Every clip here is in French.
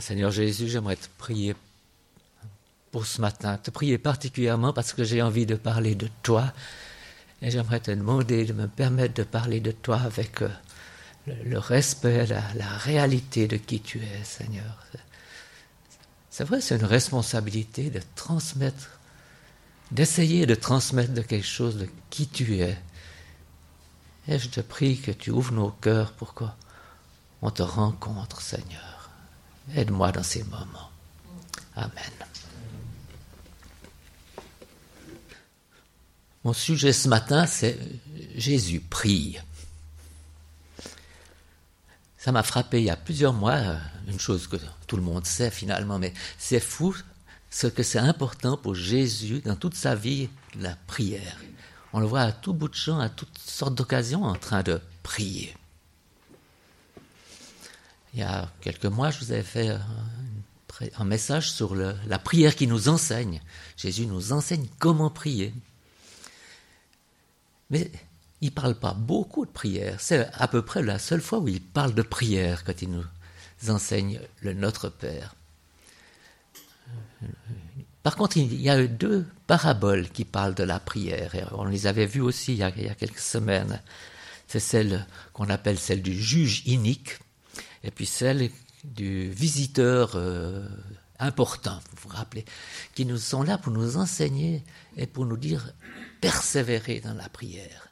Seigneur Jésus, j'aimerais te prier pour ce matin, te prier particulièrement parce que j'ai envie de parler de toi. Et j'aimerais te demander de me permettre de parler de toi avec euh, le, respect, la, la, réalité de qui tu es, Seigneur. C'est vrai, c'est une responsabilité de transmettre, d'essayer de transmettre de quelque chose de qui tu es. Et je te prie que tu ouvres nos cœurs pour qu'on te rencontre, Seigneur. Aide-moi dans ces moments. Amen. Mon sujet ce matin, c'est Jésus prie. Ça m'a frappé il y a plusieurs mois, une chose que tout le monde sait finalement, mais c'est fou ce que c'est important pour Jésus dans toute sa vie, la prière. On le voit à tout bout de champ, à toutes sortes d'occasions, en train de prier. Il y a quelques mois, je vous avais fait un, message sur la prière qui nous enseigne. Jésus nous enseigne comment prier. Mais il ne parle pas beaucoup de prière. C'est à peu près la seule fois où il parle de prière quand il nous enseigne le Notre Père. Par contre, il y a deux paraboles qui parlent de la prière. On les avait vues aussi il y a, quelques semaines. C'est celle qu'on appelle celle du juge inique, et puis celle du visiteur euh, important, vous vous rappelez, qui nous sont là pour nous enseigner et pour nous dire persévérer dans la prière.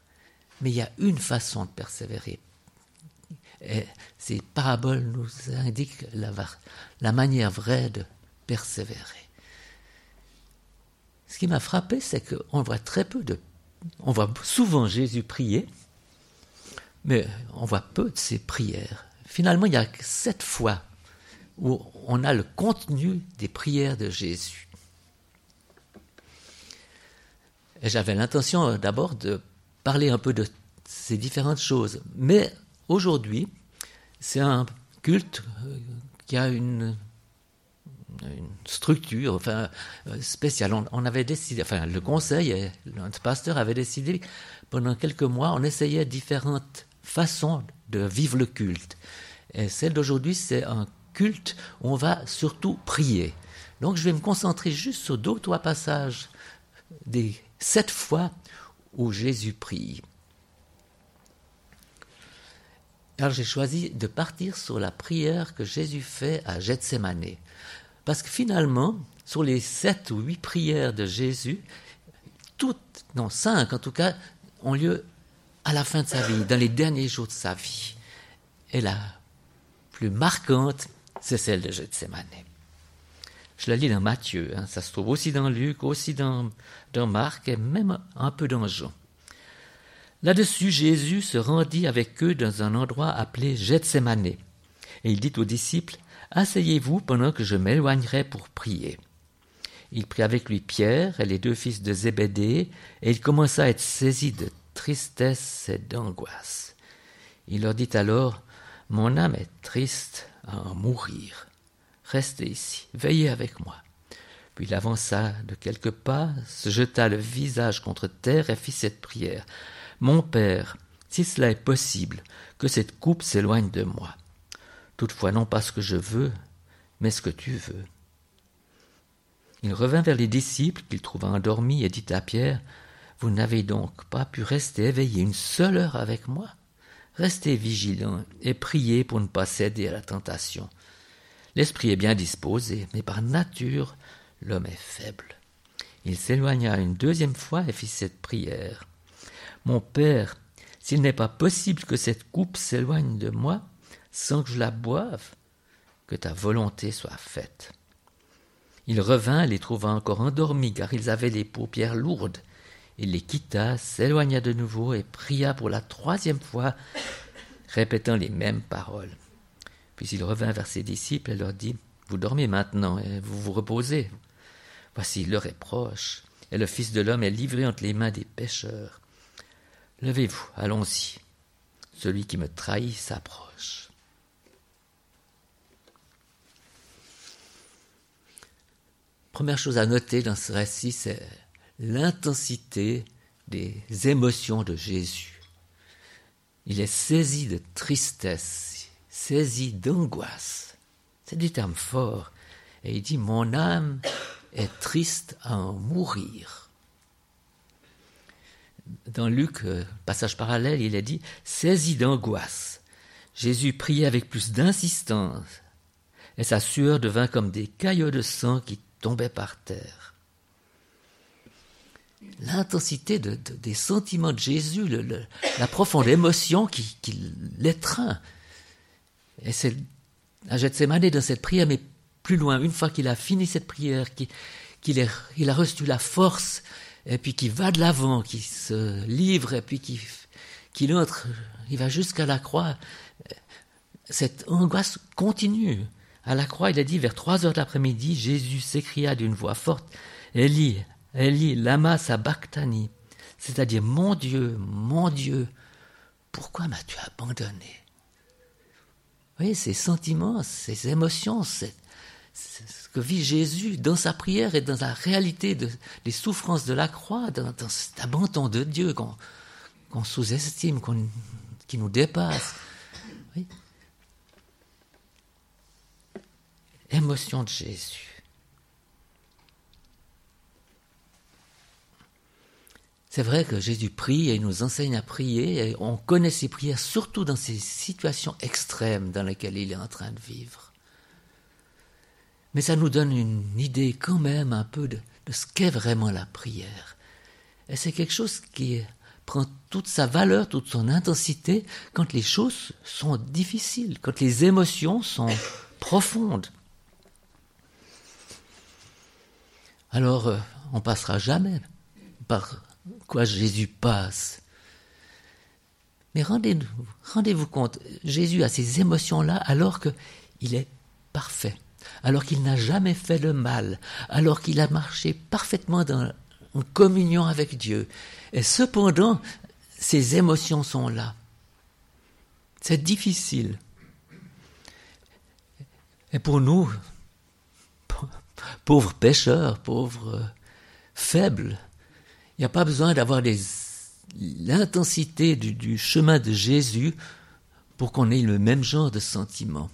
Mais il y a une façon de persévérer. Et ces paraboles nous indiquent la, la manière vraie de persévérer. Ce qui m'a frappé, c'est qu'on voit très peu de. On voit souvent Jésus prier, mais on voit peu de ses prières. Finalement, il y a sept fois où on a le contenu des prières de Jésus. J'avais l'intention euh, d'abord de parler un peu de ces différentes choses. Mais aujourd'hui, c'est un culte euh, qui a une une structure enfin, euh, spéciale. On, avait décidé, enfin le conseil et notre pasteur avait décidé pendant quelques mois, on essayait différentes façons de vivre le culte. Et celle d'aujourd'hui, c'est un culte où on va surtout prier. Donc je vais me concentrer juste sur deux ou trois passages des sept fois où Jésus prie. Alors j'ai choisi de partir sur la prière que Jésus fait à Gethsemane. Parce que finalement, sur les sept ou huit prières de Jésus, toutes, non, cinq en tout cas, ont lieu à la fin de sa vie, dans les derniers jours de sa vie. Et la plus marquante, c'est celle de Gethsemane. Je la lis dans Matthieu, hein. ça se trouve aussi dans Luc, aussi dans, dans Marc et même un peu dans Jean. Là-dessus, Jésus se rendit avec eux dans un endroit appelé Gethsemane. Et il dit aux disciples, Asseyez-vous pendant que je m'éloignerai pour prier. Il prit avec lui Pierre et les deux fils de Zébédée, et il commença à être saisi de tristesse et d'angoisse. Il leur dit alors Mon âme est triste à en mourir. Restez ici, veillez avec moi. Puis il avança de quelques pas, se jeta le visage contre terre et fit cette prière. Mon Père, si cela est possible, que cette coupe s'éloigne de moi. Toutefois, non pas ce que je veux, mais ce que tu veux. Il revint vers les disciples qu'il trouva endormis et dit à Pierre Vous n'avez donc pas pu rester éveillé une seule heure avec moi? Restez vigilants et priez pour ne pas céder à la tentation. L'esprit est bien disposé, mais par nature, l'homme est faible. Il s'éloigna une deuxième fois et fit cette prière. Mon Père, s'il n'est pas possible que cette coupe s'éloigne de moi, sans que je la boive, que ta volonté soit faite. Il revint, les trouva encore endormis, car ils avaient les paupières lourdes. Il les quitta, s'éloigna de nouveau et pria pour la troisième fois, répétant les mêmes paroles. Puis il revint vers ses disciples et leur dit Vous dormez maintenant et vous vous reposez. Voici l'heure est proche, et le Fils de l'homme est livré entre les mains des pécheurs. Levez-vous, allons-y. Celui qui me trahit s'approche. Première chose à noter dans ce récit, c'est l'intensité des émotions de Jésus. Il est saisi de tristesse, saisi d'angoisse. C'est des termes forts. Et il dit, mon âme est triste à en mourir. Dans Luc, euh, passage parallèle, il est dit, saisi d'angoisse, Jésus priait avec plus d'insistance, et sa sueur devint comme des caillots de sang qui tombaient par terre. L'intensité des sentiments de Jésus, la profonde émotion qui, l'étreint. Et c'est à Gethsemane dans cette prière, mais plus loin, une fois qu'il a fini cette prière, qu'il a reçu la force, et puis qu'il va de l'avant, qu'il se livre, et puis qu'il entre, il va jusqu'à la croix, cette angoisse continue. À la croix, il a dit vers trois heures d'après-midi, Jésus s'écria d'une voix forte, Eli, Eli, lama sabachthani, c'est-à-dire, mon Dieu, mon Dieu, pourquoi m'as-tu abandonné? Vous ces sentiments, ces émotions, ce que vit Jésus dans sa prière et dans la réalité des souffrances de la croix, dans, cet abandon de Dieu qu'on sous-estime, qui nous dépasse. Oui. émotion de Jésus. C'est vrai que Jésus prie et il nous enseigne à prier, et on connaît ses prières surtout dans ces situations extrêmes dans lesquelles il est en train de vivre. Mais ça nous donne une idée quand même un peu de, ce qu'est vraiment la prière. Et c'est quelque chose qui prend toute sa valeur, toute son intensité quand les choses sont difficiles, quand les émotions sont profondes. alors euh, on passera jamais par quoi Jésus passe. Mais rendez-vous rendez compte, Jésus a ces émotions-là alors qu'il est parfait, alors qu'il n'a jamais fait le mal, alors qu'il a marché parfaitement en communion avec Dieu. Et cependant, ces émotions sont là. C'est difficile. Et pour nous, pauvre pécheur, pauvre euh, faible. Il n'y a pas besoin d'avoir l'intensité du, chemin de Jésus pour qu'on ait le même genre de sentiment.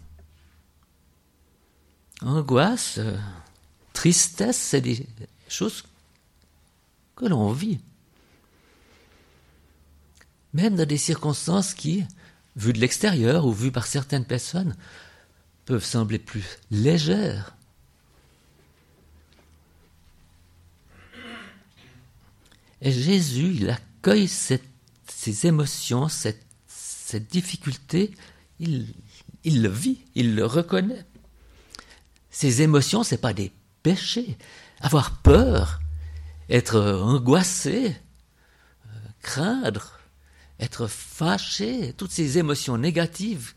Angoisse, euh, tristesse, c'est des choses que l'on vit. Même dans des circonstances qui, vues de l'extérieur ou vues par certaines personnes, peuvent sembler plus légères. Et Jésus, il accueille ces émotions, cette, difficulté, il, il, le vit, il le reconnaît. Ces émotions, ce n'est pas des péchés. Avoir peur, être angoissé, euh, craindre, être fâché, toutes ces émotions négatives,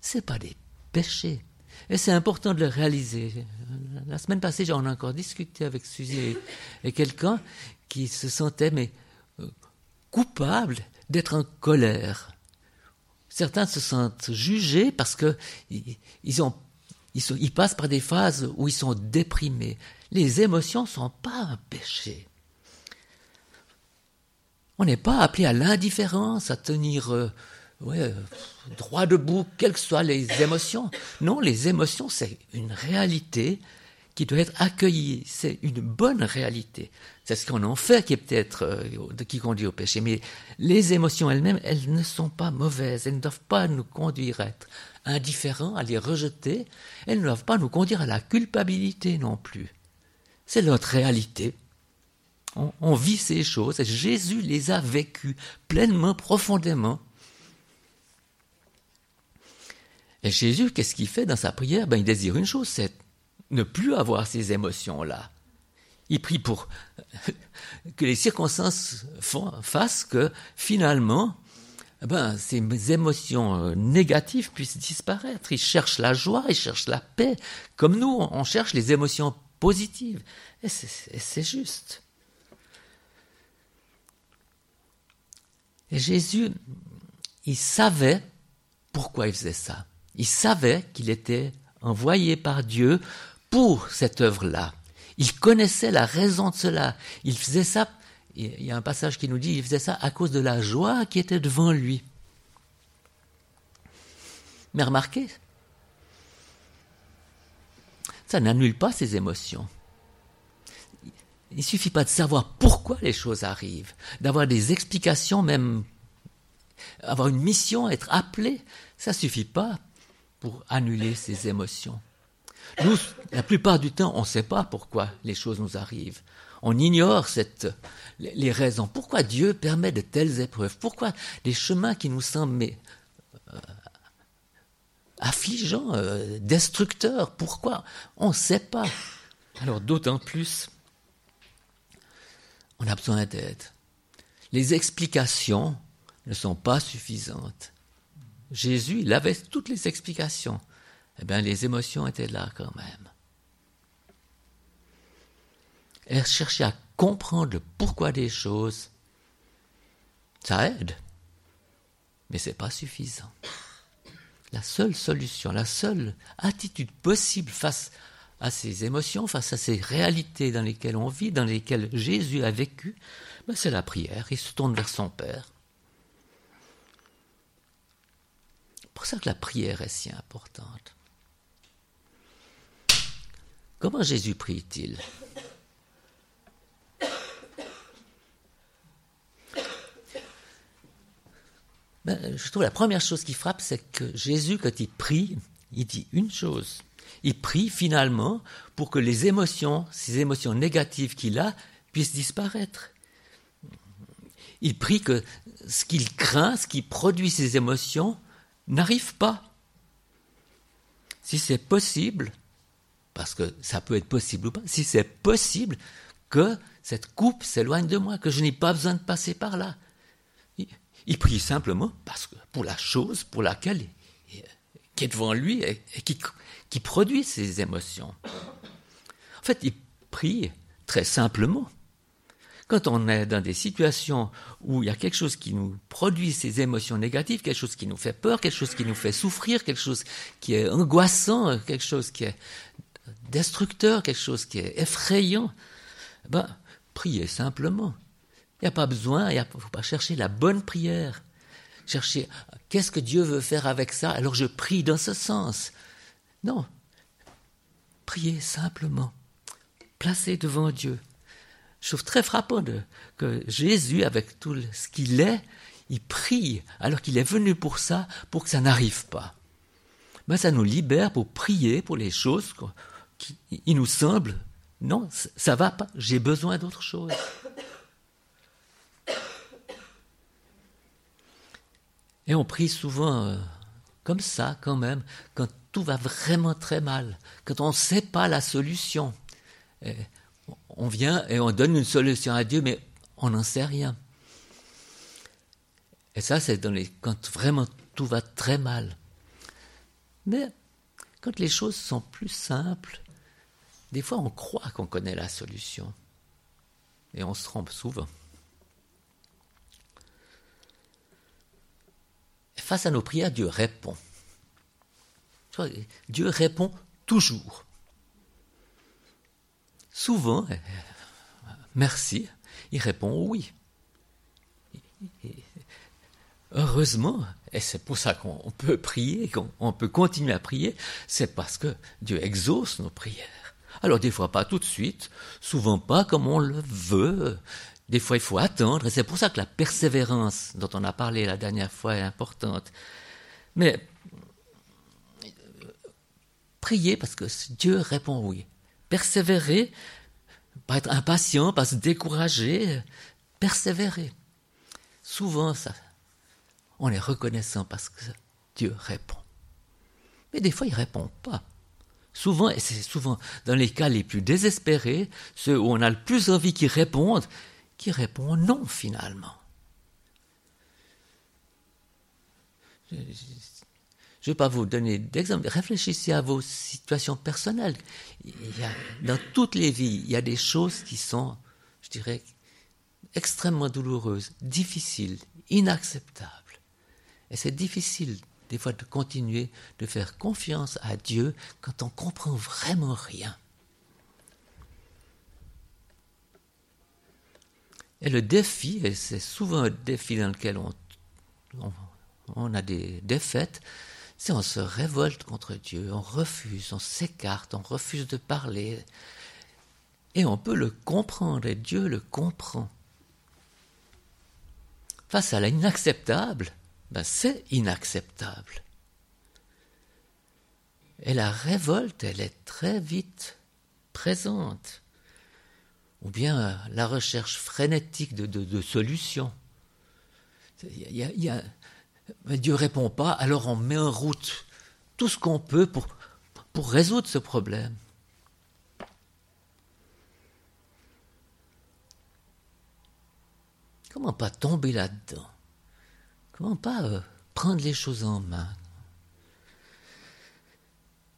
ce n'est pas des péchés. Et c'est important de le réaliser. La semaine passée, j'en ai encore discuté avec Suzy et quelqu'un qui se sentaient mais euh, coupables d'être en colère. Certains se sentent jugés parce que ils passent par des phases où ils sont déprimés. Les émotions ne sont pas un péché. On n'est pas appelé à l'indifférence, à tenir euh, ouais, droit debout, quelles que soient les émotions. Non, les émotions, c'est une réalité qui doit être accueilli. C'est une bonne réalité. C'est ce qu'on en fait qui est peut-être euh, qui conduit au péché. Mais les émotions elles-mêmes, elles ne sont pas mauvaises. Elles ne doivent pas nous conduire à être indifférents, à les rejeter. Elles ne doivent pas nous conduire à la culpabilité non plus. C'est notre réalité. On, on vit ces choses Jésus les a vécues pleinement, profondément. Et Jésus, qu'est-ce qu'il fait dans sa prière? Ben, Il désire une chose, c'est ne plus avoir ces émotions-là. Il prie pour que les circonstances fassent que finalement, ben, ces émotions euh, négatives puissent disparaître. Il cherche la joie, il cherche la paix, comme nous, on cherche les émotions positives. Et c'est juste. Et Jésus, il savait pourquoi il faisait ça. Il savait qu'il était envoyé par Dieu pour cette œuvre-là. Il connaissait la raison de cela. Il faisait ça, il y a un passage qui nous dit, il faisait ça à cause de la joie qui était devant lui. Mais remarquez, ça n'annule pas ses émotions. Il ne suffit pas de savoir pourquoi les choses arrivent, d'avoir des explications, même avoir une mission, être appelé. Ça ne suffit pas pour annuler ses émotions. Nous, la plupart du temps, on ne sait pas pourquoi les choses nous arrivent. On ignore les raisons. Pourquoi Dieu permet de telles épreuves? Pourquoi des chemins qui nous semblent euh, affligeants, euh, destructeurs Pourquoi? On ne sait pas. Alors d'autant plus, on a besoin d'aide. Les explications ne sont pas suffisantes. Jésus, il avait toutes les explications. Eh bien, les émotions étaient là quand même. Et chercher à comprendre le pourquoi des choses, ça aide, mais ce n'est pas suffisant. La seule solution, la seule attitude possible face à ces émotions, face à ces réalités dans lesquelles on vit, dans lesquelles Jésus a vécu, ben c'est la prière. Il se tourne vers son Père. C'est pour ça que la prière est si importante? Comment Jésus prie-t-il? Ben, Je trouve la première chose qui frappe, c'est que Jésus, quand il prie, il dit une chose. Il prie finalement pour que les émotions, ces émotions négatives qu'il a, puissent disparaître. Il prie que ce qu'il craint, ce qui produit ces émotions, n'arrive pas. Si c'est possible, parce que ça peut être possible ou pas, si c'est possible que cette coupe s'éloigne de moi, que je n'ai pas besoin de passer par là. Il, prie simplement parce que pour la chose pour laquelle qui est devant lui et, qui, produit ces émotions. En fait, il prie très simplement. Quand on est dans des situations où il y a quelque chose qui nous produit ces émotions négatives, quelque chose qui nous fait peur, quelque chose qui nous fait souffrir, quelque chose qui est angoissant, quelque chose qui est destructeur, quelque chose qui est effrayant, ben, priez simplement. Il n'y a pas besoin, il ne faut pas chercher la bonne prière. Chercher qu'est-ce que Dieu veut faire avec ça, alors je prie dans ce sens. Non. Priez simplement. Placez devant Dieu. Je trouve très frappant que Jésus, avec tout ce qu'il est, il prie alors qu'il est venu pour ça, pour que ça n'arrive pas. Mais ben, ça nous libère pour prier pour les choses il nous semble, non, ça va pas, j'ai besoin d'autre chose. Et on prie souvent euh, comme ça quand même, quand tout va vraiment très mal, quand on ne sait pas la solution. On vient et on donne une solution à Dieu, mais on n'en sait rien. Et ça, c'est quand vraiment tout va très mal. Mais quand les choses sont plus simples, des fois, on croit qu'on connaît la solution. Et on se trompe souvent. face à nos prières, Dieu répond. Dieu répond toujours. Souvent, euh, merci, il répond oui. Heureusement, et c'est pour ça qu'on peut prier, qu'on peut continuer à prier, c'est parce que Dieu exauce nos prières. Alors des fois pas tout de suite, souvent pas comme on le veut. Des fois il faut attendre, et c'est pour ça que la persévérance dont on a parlé la dernière fois est importante. Mais prier parce que Dieu répond oui. Persévérer, pas être impatient, pas se décourager, persévérer. Souvent ça, on est reconnaissant parce que Dieu répond. Mais des fois il répond pas. Souvent, et c'est souvent dans les cas les plus désespérés, ceux où on a le plus envie qu'ils répondent, qui répondent non finalement. Je ne vais pas vous donner d'exemple. Réfléchissez à vos situations personnelles. dans toutes les vies, il y a des choses qui sont, je dirais, extrêmement douloureuses, difficiles, inacceptables. Et c'est difficile des fois de continuer de faire confiance à Dieu quand on comprend vraiment rien. Et le défi, et c'est souvent un défi dans lequel on, a des défaites, c'est on se révolte contre Dieu, on refuse, on s'écarte, on refuse de parler. Et on peut le comprendre, et Dieu le comprend. Face à l'inacceptable, ben c'est inacceptable. Et la révolte, elle est très vite présente. Ou bien la recherche frénétique de, solutions. Dieu ne répond pas, alors on met en route tout ce qu'on peut pour, pour résoudre ce problème. Comment pas tomber là-dedans? Comment pas euh, prendre les choses en main?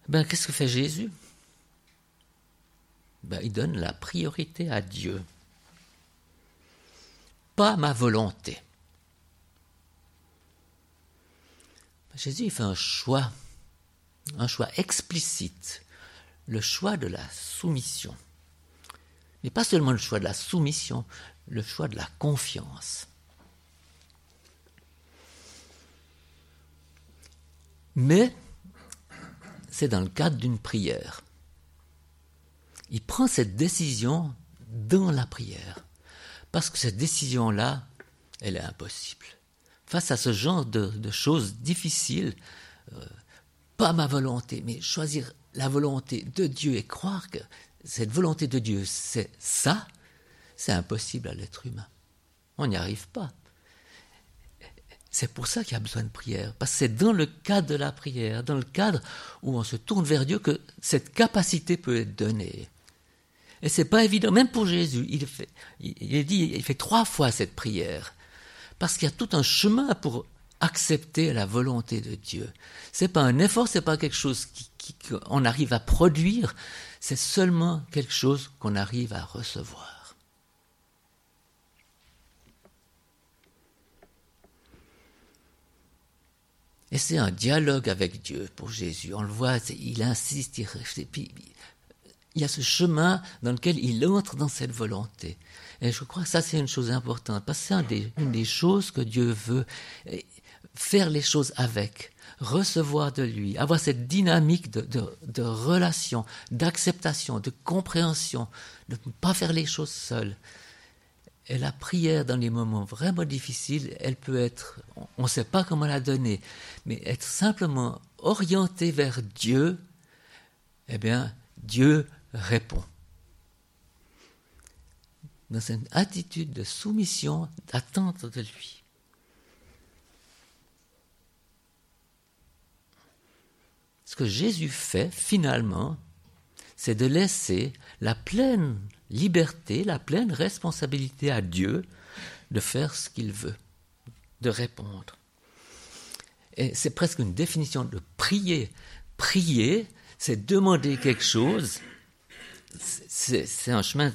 Ben, qu'est-ce que fait Jésus? Ben, Il donne la priorité à Dieu. Pas ma volonté. Ben, Jésus il fait un choix, un choix explicite, le choix de la soumission. Mais pas seulement le choix de la soumission, le choix de la confiance. Mais c'est dans le cadre d'une prière. Il prend cette décision dans la prière. Parce que cette décision-là, elle est impossible. Face à ce genre de, choses difficiles, euh, pas ma volonté, mais choisir la volonté de Dieu et croire que cette volonté de Dieu, c'est ça, c'est impossible à l'être humain. On n'y arrive pas. C'est pour ça qu'il y a besoin de prière, parce que c'est dans le cadre de la prière, dans le cadre où on se tourne vers Dieu, que cette capacité peut être donnée. Et c'est pas évident, même pour Jésus, il fait, il, dit, il fait trois fois cette prière, parce qu'il y a tout un chemin pour accepter la volonté de Dieu. C'est pas un effort, c'est pas quelque chose qu'on arrive à produire, c'est seulement quelque chose qu'on arrive à recevoir. Et c'est un dialogue avec Dieu pour Jésus. On le voit, il insiste, il puis il y a ce chemin dans lequel il entre dans cette volonté. Et je crois que ça, c'est une chose importante, parce que c'est une des choses que Dieu veut, faire les choses avec, recevoir de lui, avoir cette dynamique de, de, de relation, d'acceptation, de compréhension, de ne pas faire les choses seul. Et la prière dans les moments vraiment difficiles, elle peut être, on ne sait pas comment la donner, mais être simplement orienté vers Dieu, eh bien, Dieu répond. Dans une attitude de soumission, d'attente de lui. Ce que Jésus fait, finalement, c'est de laisser la pleine liberté, la pleine responsabilité à Dieu de faire ce qu'il veut, de répondre. Et c'est presque une définition de prier. Prier, c'est demander quelque chose, c'est un chemin,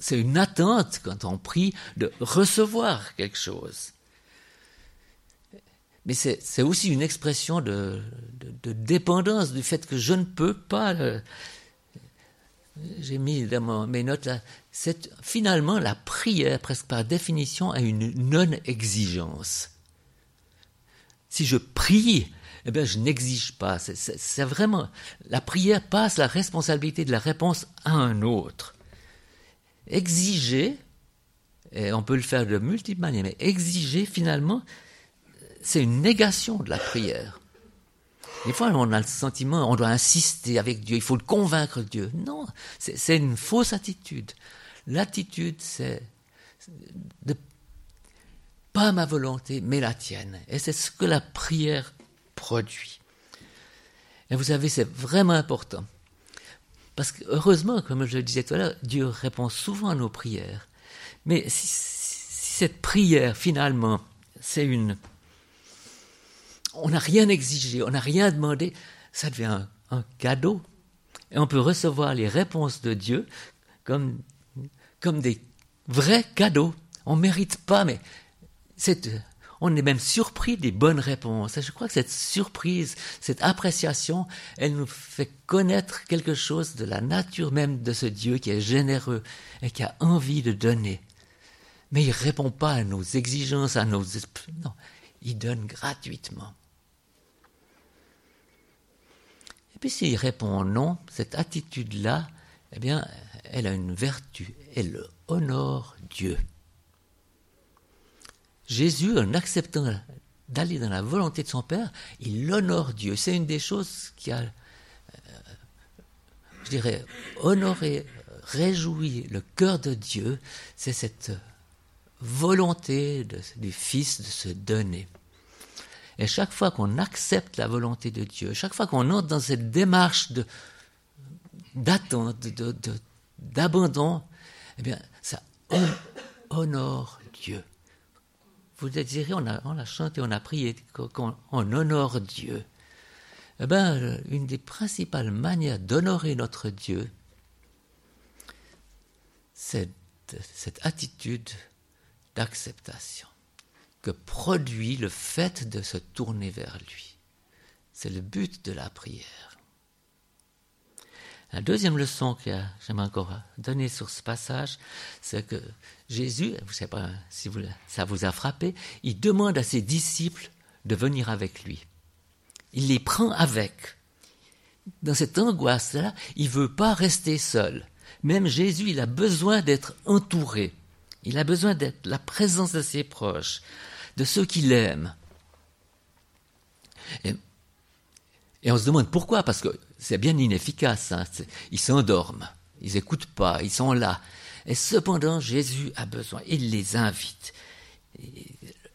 c'est une attente quand on prie de recevoir quelque chose. Mais c'est aussi une expression de, dépendance du fait que je ne peux pas j'ai mis dans mes notes là, finalement la prière, presque par définition, a une non-exigence. Si je prie, eh bien, je n'exige pas. C'est vraiment la prière passe la responsabilité de la réponse à un autre. Exiger, et on peut le faire de multiples manières, mais exiger finalement, c'est une négation de la prière. Des fois, on a le sentiment, on doit insister avec Dieu, il faut le convaincre Dieu. Non, c'est une fausse attitude. L'attitude, c'est pas ma volonté, mais la tienne. Et c'est ce que la prière produit. Et vous savez, c'est vraiment important. Parce que heureusement, comme je le disais tout à l'heure, Dieu répond souvent à nos prières. Mais si cette prière, finalement, c'est une on n'a rien exigé, on n'a rien demandé, ça devient un, cadeau. Et on peut recevoir les réponses de Dieu comme, comme des vrais cadeaux. On ne mérite pas, mais on est même surpris des bonnes réponses. Et je crois que cette surprise, cette appréciation, elle nous fait connaître quelque chose de la nature même de ce Dieu qui est généreux et qui a envie de donner. Mais il ne répond pas à nos exigences, à nos... Non, il donne gratuitement. Et puis s'il répond non, cette attitude-là, eh bien, elle a une vertu, elle honore Dieu. Jésus, en acceptant d'aller dans la volonté de son Père, il honore Dieu. C'est une des choses qui a, euh, je dirais, honoré, réjoui le cœur de Dieu, c'est cette volonté du Fils de se donner. Et chaque fois qu'on accepte la volonté de Dieu, chaque fois qu'on entre dans cette démarche d'attente, d'abandon, eh bien, ça honore Dieu. Vous direz, on a, on a chanté, on a prié, qu'on honore Dieu. Eh bien, une des principales manières d'honorer notre Dieu, c'est cette attitude d'acceptation que produit le fait de se tourner vers lui. C'est le but de la prière. La deuxième leçon que j'aimerais encore donner sur ce passage, c'est que Jésus, je ne sais pas si ça vous a frappé, il demande à ses disciples de venir avec lui. Il les prend avec. Dans cette angoisse-là, il ne veut pas rester seul. Même Jésus, il a besoin d'être entouré. Il a besoin d'être la présence de ses proches, de ceux qu'il aime. Et, on se demande pourquoi, parce que c'est bien inefficace. Hein. Ils s'endorment, ils n'écoutent pas, ils sont là. Et cependant, Jésus a besoin, il les invite.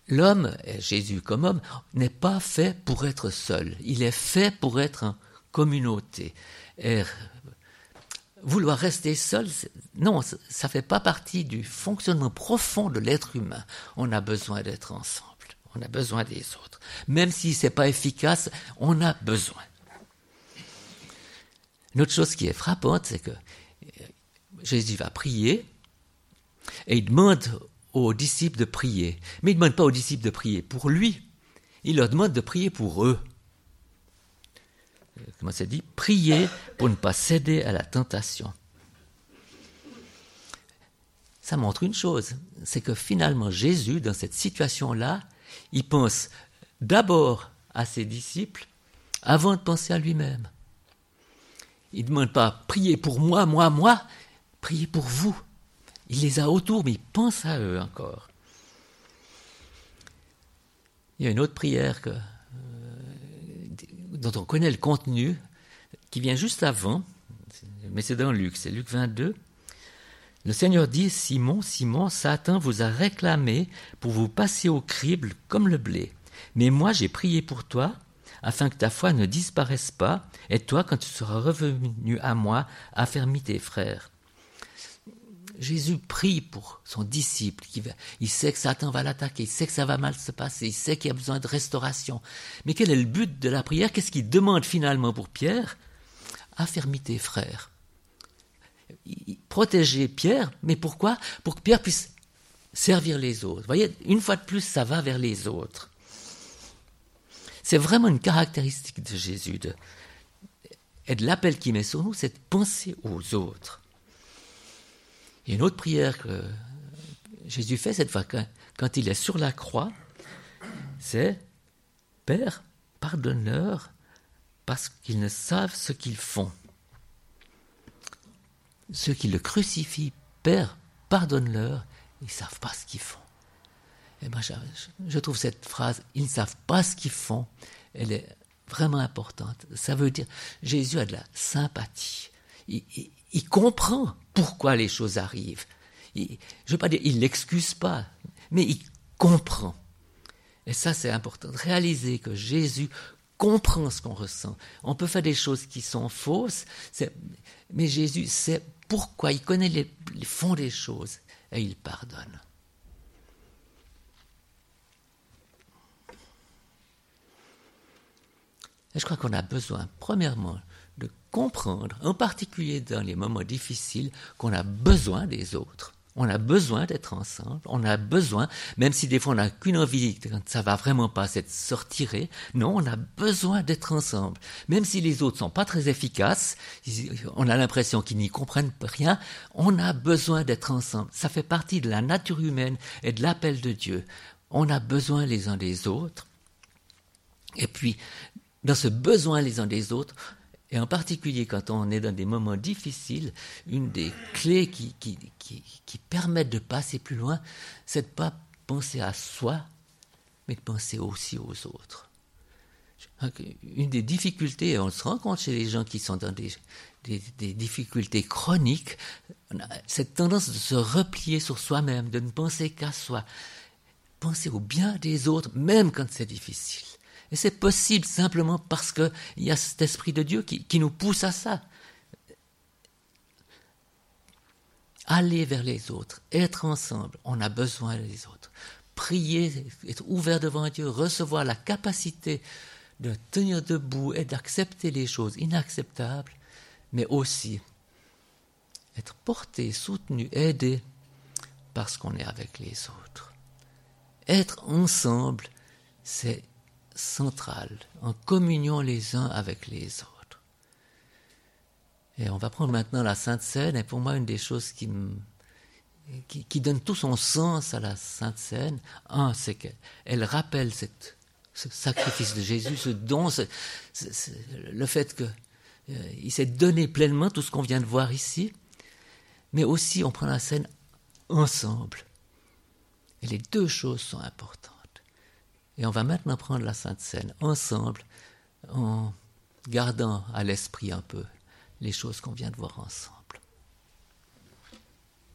L'homme, Jésus comme homme, n'est pas fait pour être seul, il est fait pour être en communauté. Et vouloir rester seul, non, ça ne fait pas partie du fonctionnement profond de l'être humain. On a besoin d'être ensemble, on a besoin des autres. Même si ce n'est pas efficace, on a besoin. Une autre chose qui est frappante, c'est que euh, Jésus va prier et il demande aux disciples de prier. Mais il ne demande pas aux disciples de prier pour lui, il leur demande de prier pour eux. Comment c'est dit? Prier pour ne pas céder à la tentation. Ça montre une chose, c'est que finalement Jésus, dans cette situation-là, il pense d'abord à ses disciples avant de penser à lui-même. Il ne demande pas priez pour moi, moi, moi, priez pour vous. Il les a autour, mais il pense à eux encore. Il y a une autre prière euh, dont on connaît le contenu, qui vient juste avant, mais c'est dans Luc, c'est Luc 22. Le Seigneur dit, Simon, Simon, Satan vous a réclamé pour vous passer au crible comme le blé. Mais moi j'ai prié pour toi afin que ta foi ne disparaisse pas, et toi, quand tu seras revenu à moi, affermis tes frères. Jésus prie pour son disciple. il sait que Satan va l'attaquer, il sait que ça va mal se passer, il sait qu'il a besoin de restauration. Mais quel est le but de la prière? Qu'est-ce qu'il demande finalement pour Pierre? Affermis tes frères. Protéger Pierre, mais pourquoi? Pour que Pierre puisse servir les autres. Vous voyez, une fois de plus, ça va vers les autres. C'est vraiment une caractéristique de Jésus et de l'appel qu'il met sur nous, c'est de penser aux autres. Il une autre prière que Jésus fait cette fois quand, il est sur la croix, c'est Père, pardonne-leur parce qu'ils ne savent ce qu'ils font. Ceux qui le crucifient, Père, pardonne-leur, ils ne savent pas ce qu'ils font. Je, trouve cette phrase, ils ne savent pas ce qu'ils font, elle est vraiment importante. Ça veut dire, Jésus a de la sympathie. Il, comprend pourquoi les choses arrivent. je ne veux pas dire, il l'excuse pas, mais il comprend. Et ça, c'est important, réaliser que Jésus comprend ce qu'on ressent. On peut faire des choses qui sont fausses, mais Jésus sait pourquoi, il connaît les fonds des choses et il pardonne. Et je crois qu'on a besoin, premièrement, de comprendre, en particulier dans les moments difficiles, qu'on a besoin des autres. On a besoin d'être ensemble, on a besoin, même si des fois on n'a qu'une envie, quand ça va vraiment pas, c'est de sortir, non, on a besoin d'être ensemble. Même si les autres sont pas très efficaces, on a l'impression qu'ils n'y comprennent rien, on a besoin d'être ensemble. Ça fait partie de la nature humaine et de l'appel de Dieu. On a besoin les uns des autres. Et puis, dans ce besoin les uns des autres, Et en particulier quand on est dans des moments difficiles, une des clés qui, qui, qui, permettent de passer plus loin, c'est de ne pas penser à soi, mais de penser aussi aux autres. Une des difficultés, on se rend compte chez les gens qui sont dans des, des difficultés chroniques, cette tendance de se replier sur soi-même, de ne penser qu'à soi, penser au bien des autres, même quand c'est difficile. Et c'est possible simplement parce qu'il y a cet esprit de Dieu qui, qui nous pousse à ça. Aller vers les autres, être ensemble, on a besoin des autres. Prier, être ouvert devant Dieu, recevoir la capacité de tenir debout et d'accepter les choses inacceptables, mais aussi être porté, soutenu, aidé parce qu'on est avec les autres. Être ensemble, c'est centrale, en communion les uns avec les autres. Et on va prendre maintenant la Sainte Seine, et pour moi, une des choses qui, qui, donne tout son sens à la Sainte Seine, un, c'est qu'elle rappelle ce sacrifice de Jésus, ce don, le fait qu'il euh, s'est donné pleinement tout ce qu'on vient de voir ici, mais aussi on prend la scène ensemble. Et les deux choses sont importantes. Et on va maintenant prendre la Sainte Seine ensemble, en gardant à l'esprit un peu les choses qu'on vient de voir ensemble.